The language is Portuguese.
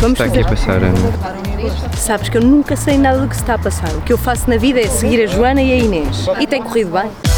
Vamos está aqui a passar, Ana? Sabes que eu nunca sei nada do que se está a passar. O que eu faço na vida é seguir a Joana e a Inês. E tem corrido bem.